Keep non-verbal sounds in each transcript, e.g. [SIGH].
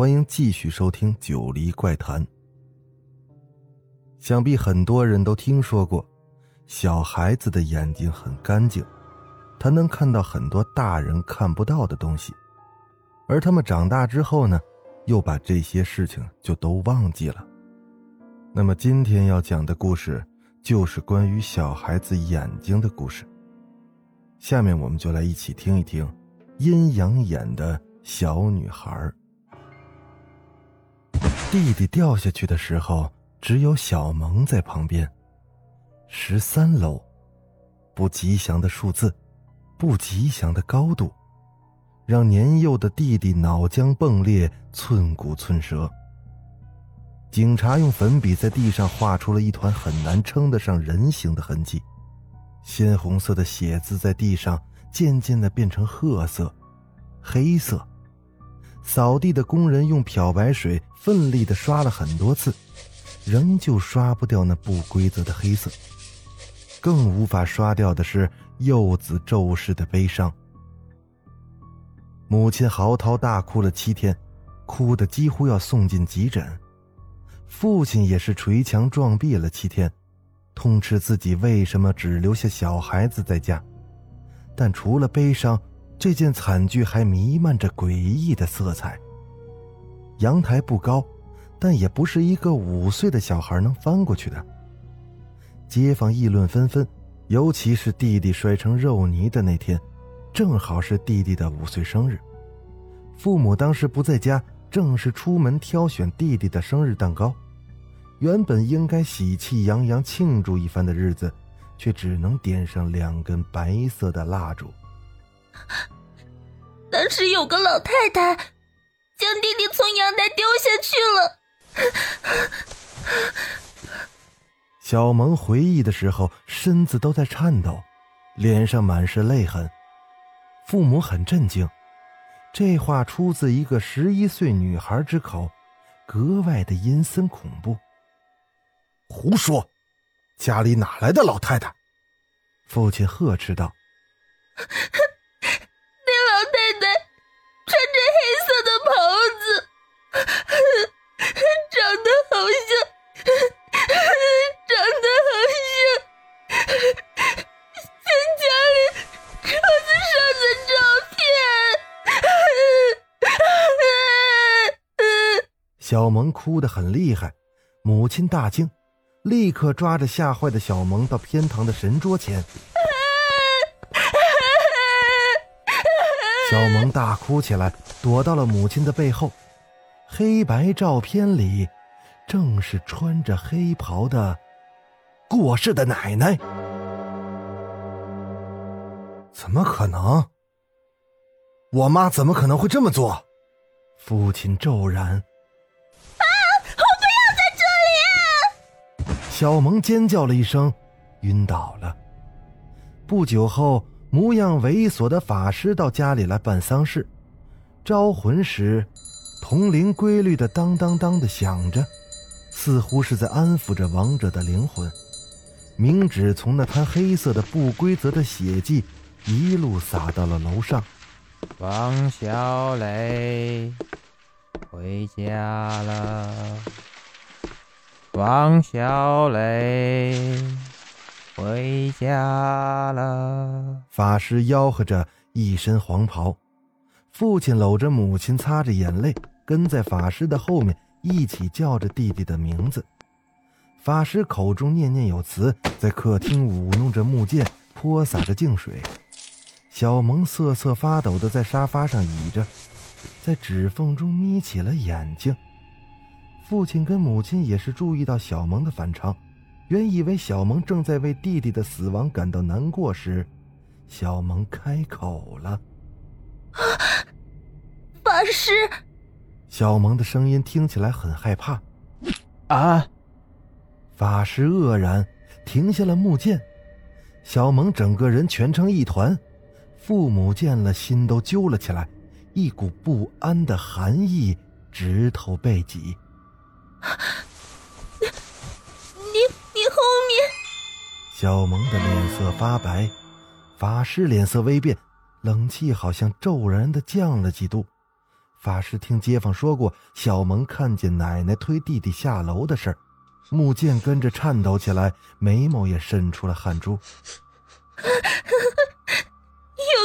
欢迎继续收听《九黎怪谈》。想必很多人都听说过，小孩子的眼睛很干净，他能看到很多大人看不到的东西，而他们长大之后呢，又把这些事情就都忘记了。那么今天要讲的故事，就是关于小孩子眼睛的故事。下面我们就来一起听一听阴阳眼的小女孩。弟弟掉下去的时候。只有小萌在旁边。十三楼，不吉祥的数字，不吉祥的高度，让年幼的弟弟脑浆迸裂，寸骨寸折。警察用粉笔在地上画出了一团很难称得上人形的痕迹，鲜红色的血渍在地上渐渐的变成褐色、黑色。扫地的工人用漂白水奋力的刷了很多次。仍旧刷不掉那不规则的黑色，更无法刷掉的是幼子骤逝的悲伤。母亲嚎啕大哭了七天，哭得几乎要送进急诊。父亲也是捶墙撞壁了七天，痛斥自己为什么只留下小孩子在家。但除了悲伤，这件惨剧还弥漫着诡异的色彩。阳台不高。但也不是一个五岁的小孩能翻过去的。街坊议论纷纷，尤其是弟弟摔成肉泥的那天，正好是弟弟的五岁生日。父母当时不在家，正是出门挑选弟弟的生日蛋糕。原本应该喜气洋洋庆祝一番的日子，却只能点上两根白色的蜡烛。[LAUGHS] 当时有个老太太将弟弟从阳台丢下去了。[LAUGHS] 小萌回忆的时候，身子都在颤抖，脸上满是泪痕。父母很震惊，这话出自一个十一岁女孩之口，格外的阴森恐怖。胡说！家里哪来的老太太？父亲呵斥道。[LAUGHS] 小萌哭得很厉害，母亲大惊，立刻抓着吓坏的小萌到偏堂的神桌前。小萌大哭起来，躲到了母亲的背后。黑白照片里，正是穿着黑袍的过世的奶奶。怎么可能？我妈怎么可能会这么做？父亲骤然。小萌尖叫了一声，晕倒了。不久后，模样猥琐的法师到家里来办丧事，招魂时，铜铃规律的当当当的响着，似乎是在安抚着亡者的灵魂。冥纸从那滩黑色的不规则的血迹一路洒到了楼上。王小磊回家了。王小磊回家了。法师吆喝着，一身黄袍。父亲搂着母亲，擦着眼泪，跟在法师的后面，一起叫着弟弟的名字。法师口中念念有词，在客厅舞弄着木剑，泼洒着净水。小萌瑟瑟发抖的在沙发上倚着，在指缝中眯起了眼睛。父亲跟母亲也是注意到小萌的反常，原以为小萌正在为弟弟的死亡感到难过时，小萌开口了：“法师。”小萌的声音听起来很害怕。啊！法师愕然，停下了木剑。小萌整个人蜷成一团，父母见了心都揪了起来，一股不安的寒意直透背脊。你你后面？小萌的脸色发白，法师脸色微变，冷气好像骤然的降了几度。法师听街坊说过小萌看见奶奶推弟弟下楼的事儿。木剑跟着颤抖起来，眉毛也渗出了汗珠。有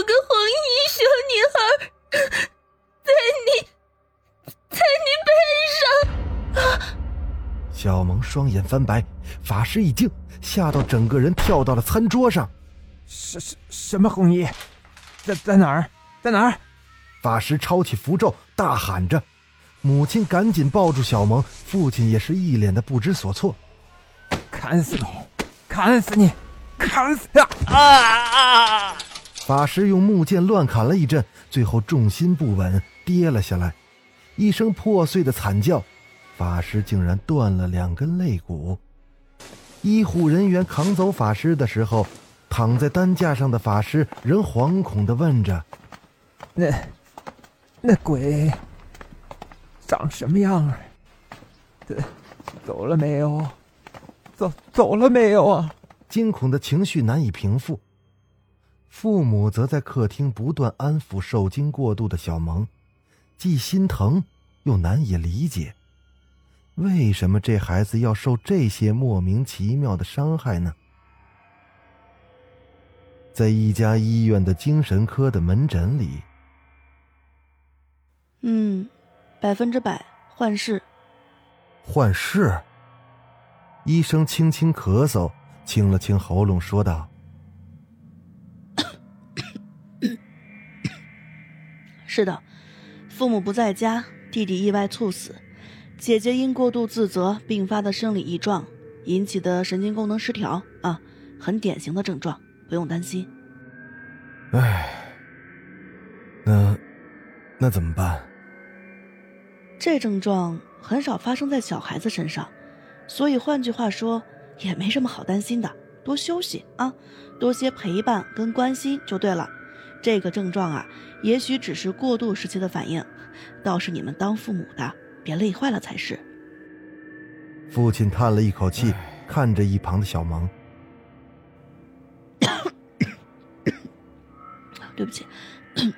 个红衣小女孩在你，在你背上。小萌双眼翻白，法师一惊，吓到整个人跳到了餐桌上。什什什么红衣？在在哪儿？在哪儿？法师抄起符咒，大喊着。母亲赶紧抱住小萌，父亲也是一脸的不知所措。砍死你！砍死你！砍死啊！啊！法师用木剑乱砍了一阵，最后重心不稳，跌了下来，一声破碎的惨叫，法师竟然断了两根肋骨。医护人员扛走法师的时候，躺在担架上的法师仍惶恐地问着：“那，那鬼？”长什么样儿？走走了没有？走走了没有啊？惊恐的情绪难以平复。父母则在客厅不断安抚受惊过度的小萌，既心疼又难以理解，为什么这孩子要受这些莫名其妙的伤害呢？在一家医院的精神科的门诊里，嗯。百分之百幻视，幻视。医生轻轻咳嗽，清了清喉咙，说道：“ [COUGHS] 是的，父母不在家，弟弟意外猝死，姐姐因过度自责并发的生理异状引起的神经功能失调啊，很典型的症状，不用担心。”唉，那那怎么办？这症状很少发生在小孩子身上，所以换句话说，也没什么好担心的。多休息啊，多些陪伴跟关心就对了。这个症状啊，也许只是过渡时期的反应，倒是你们当父母的别累坏了才是。父亲叹了一口气，看着一旁的小萌：“对不起。”哎。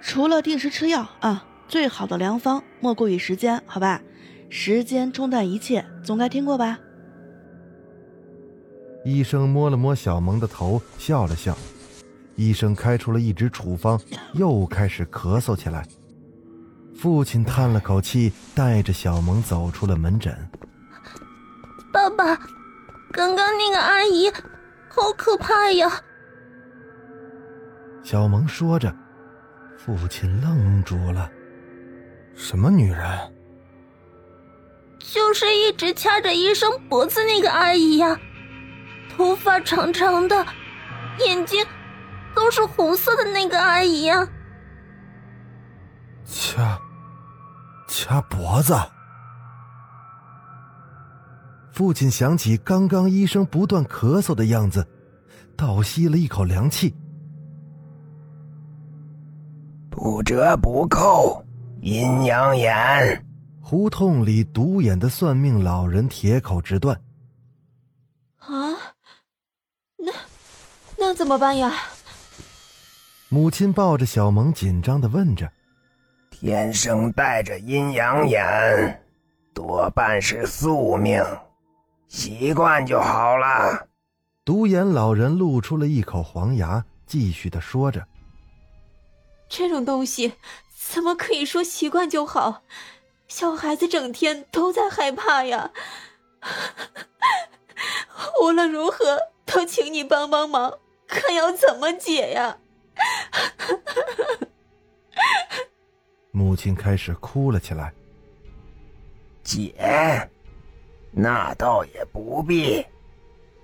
除了定时吃药啊，最好的良方莫过于时间，好吧？时间冲淡一切，总该听过吧？医生摸了摸小萌的头，笑了笑。医生开出了一支处方，又开始咳嗽起来。父亲叹了口气，带着小萌走出了门诊。爸爸，刚刚那个阿姨，好可怕呀！小萌说着。父亲愣住了，什么女人？就是一直掐着医生脖子那个阿姨呀，头发长长的，眼睛都是红色的那个阿姨呀。掐，掐脖子。父亲想起刚刚医生不断咳嗽的样子，倒吸了一口凉气。不折不扣，阴阳眼。胡同里独眼的算命老人铁口直断：“啊，那那怎么办呀？”母亲抱着小萌，紧张的问着：“天生带着阴阳眼，多半是宿命，习惯就好了。”独眼老人露出了一口黄牙，继续的说着。这种东西怎么可以说习惯就好？小孩子整天都在害怕呀。无论如何，都请你帮帮忙，看要怎么解呀？母亲开始哭了起来。姐？那倒也不必。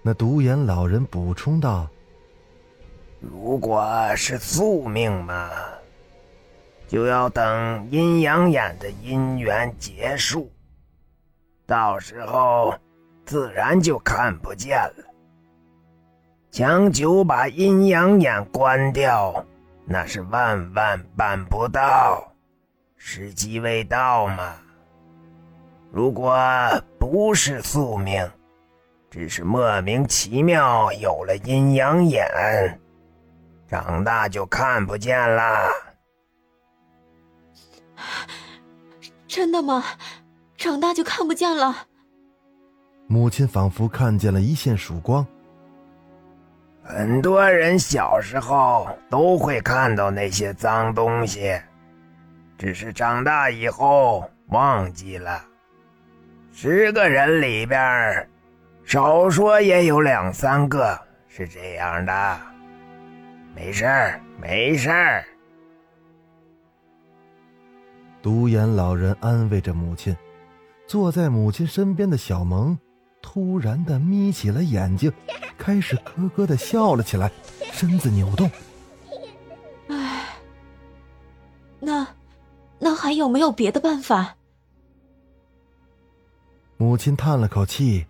那独眼老人补充道。如果是宿命嘛，就要等阴阳眼的姻缘结束，到时候自然就看不见了。强求把阴阳眼关掉，那是万万办不到，时机未到嘛。如果不是宿命，只是莫名其妙有了阴阳眼，长大就看不见了。真的吗？长大就看不见了？母亲仿佛看见了一线曙光。很多人小时候都会看到那些脏东西，只是长大以后忘记了。十个人里边，少说也有两三个是这样的。没事儿，没事儿。独眼老人安慰着母亲，坐在母亲身边的小萌突然的眯起了眼睛，开始咯咯的笑了起来，身子扭动。还有没有别的办法？母亲叹了口气，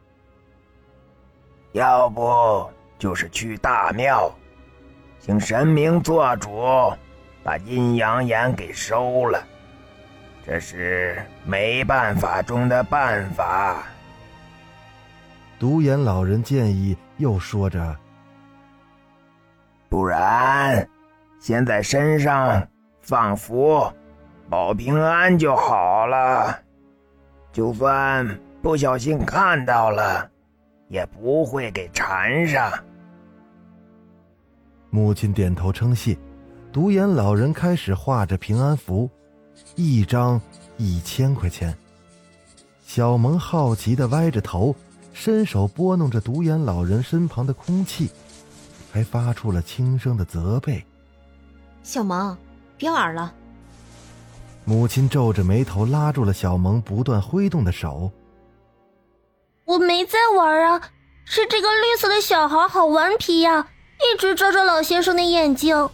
要不就是去大庙，请神明做主，把阴阳眼给收了。这是没办法中的办法。独眼老人建议，又说着：“不然，先在身上放符，保平安就好了。就算不小心看到了，也不会给缠上。”母亲点头称谢。独眼老人开始画着平安符。一张一千块钱。小萌好奇的歪着头，伸手拨弄着独眼老人身旁的空气，还发出了轻声的责备：“小萌，别玩了。”母亲皱着眉头拉住了小萌不断挥动的手：“我没在玩啊，是这个绿色的小孩好顽皮呀，一直遮着老先生的眼睛。”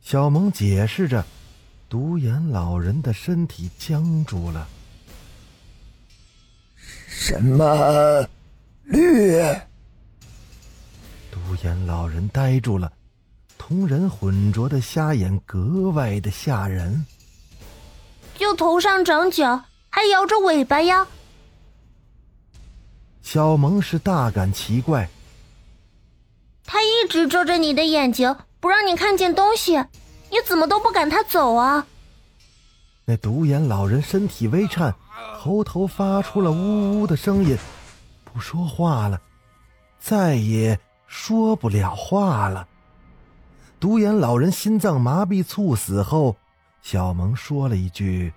小萌解释着。独眼老人的身体僵住了。什么绿？独眼老人呆住了，瞳仁浑浊的瞎眼格外的吓人。就头上长角，还摇着尾巴呀！小萌是大感奇怪。他一直遮着你的眼睛，不让你看见东西。你怎么都不赶他走啊？那独眼老人身体微颤，喉头发出了呜呜的声音，不说话了，再也说不了话了。独眼老人心脏麻痹猝死后，小萌说了一句：“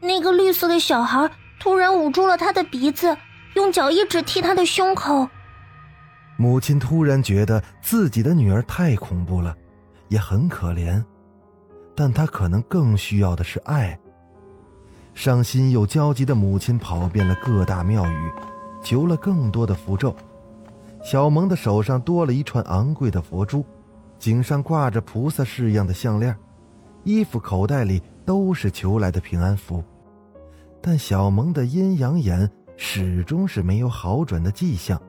那个绿色的小孩突然捂住了他的鼻子，用脚一直踢他的胸口。”母亲突然觉得自己的女儿太恐怖了。也很可怜，但她可能更需要的是爱。伤心又焦急的母亲跑遍了各大庙宇，求了更多的符咒。小萌的手上多了一串昂贵的佛珠，颈上挂着菩萨式样的项链，衣服口袋里都是求来的平安符。但小萌的阴阳眼始终是没有好转的迹象，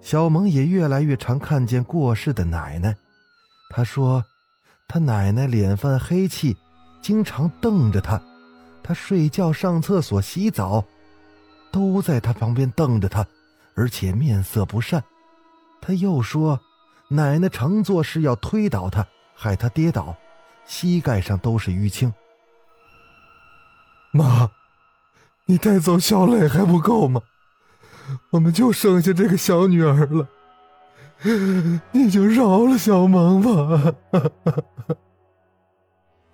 小萌也越来越常看见过世的奶奶。他说：“他奶奶脸泛黑气，经常瞪着他。他睡觉、上厕所、洗澡，都在他旁边瞪着他，而且面色不善。”他又说：“奶奶常做事要推倒他，害他跌倒，膝盖上都是淤青。”妈，你带走小磊还不够吗？我们就剩下这个小女儿了。你就饶了小萌吧。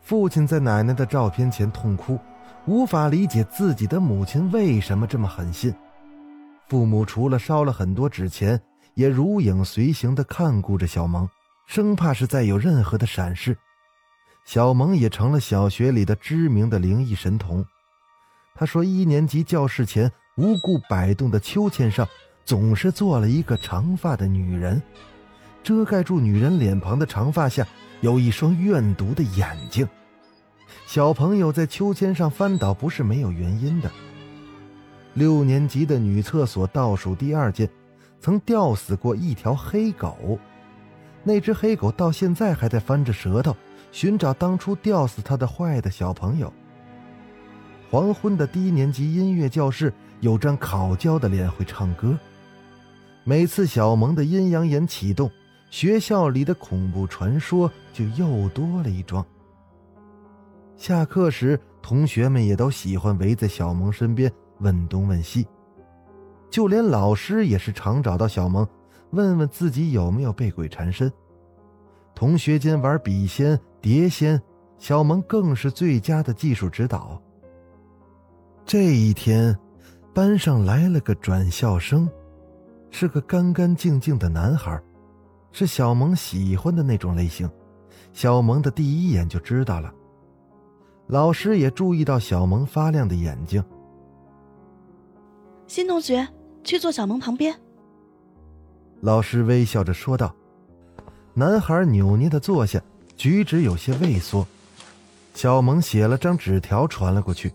父亲在奶奶的照片前痛哭，无法理解自己的母亲为什么这么狠心。父母除了烧了很多纸钱，也如影随形的看顾着小萌，生怕是再有任何的闪失。小萌也成了小学里的知名的灵异神童。他说，一年级教室前无故摆动的秋千上。总是坐了一个长发的女人，遮盖住女人脸庞的长发下，有一双怨毒的眼睛。小朋友在秋千上翻倒不是没有原因的。六年级的女厕所倒数第二间，曾吊死过一条黑狗，那只黑狗到现在还在翻着舌头寻找当初吊死他的坏的小朋友。黄昏的低年级音乐教室有张烤焦的脸会唱歌，每次小萌的阴阳眼启动，学校里的恐怖传说就又多了一桩。下课时，同学们也都喜欢围在小萌身边问东问西，就连老师也是常找到小萌，问问自己有没有被鬼缠身。同学间玩笔仙、碟仙，小萌更是最佳的技术指导。这一天，班上来了个转校生，是个干干净净的男孩，是小萌喜欢的那种类型。小萌的第一眼就知道了。老师也注意到小萌发亮的眼睛。新同学，去坐小萌旁边。老师微笑着说道。男孩扭捏的坐下，举止有些畏缩。小萌写了张纸条传了过去。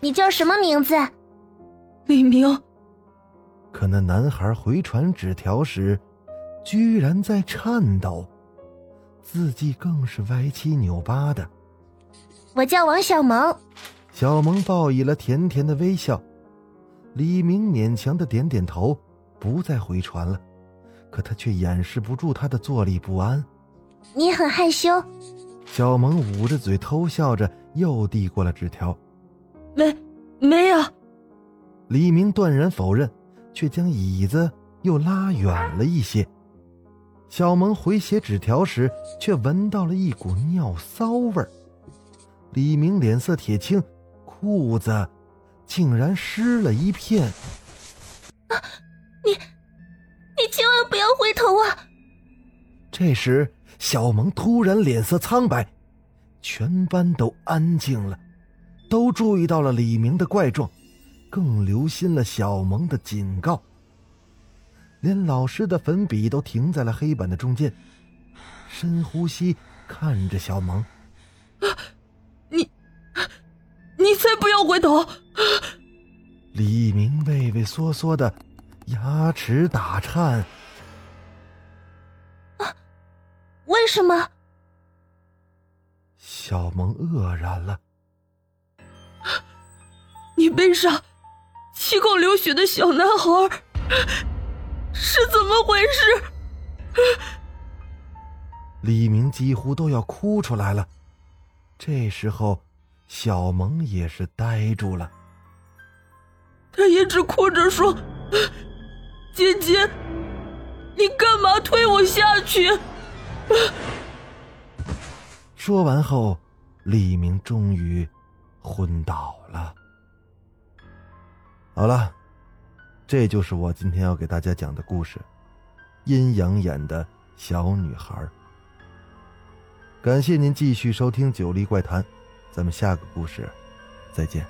你叫什么名字？李明。可那男孩回传纸条时，居然在颤抖，字迹更是歪七扭八的。我叫王小萌。小萌报以了甜甜的微笑。李明勉强的点点头，不再回传了。可他却掩饰不住他的坐立不安。你很害羞。小萌捂着嘴偷笑着，又递过了纸条。没，没有。李明断然否认，却将椅子又拉远了一些。小萌回写纸条时，却闻到了一股尿骚味儿。李明脸色铁青，裤子竟然湿了一片。啊！你，你千万不要回头啊！这时，小萌突然脸色苍白，全班都安静了。都注意到了李明的怪状，更留心了小萌的警告。连老师的粉笔都停在了黑板的中间，深呼吸，看着小萌：“ [GASPS] 你，你才不要回头！”李明畏畏缩缩的，牙齿打颤。啊，为什么？小萌愕然了。你背上七孔流血的小男孩是怎么回事？李明几乎都要哭出来了。这时候，小萌也是呆住了。他一直哭着说：“姐姐，你干嘛推我下去？”说完后，李明终于昏倒了。好了，这就是我今天要给大家讲的故事，《阴阳眼的小女孩》。感谢您继续收听《九黎怪谈》，咱们下个故事再见。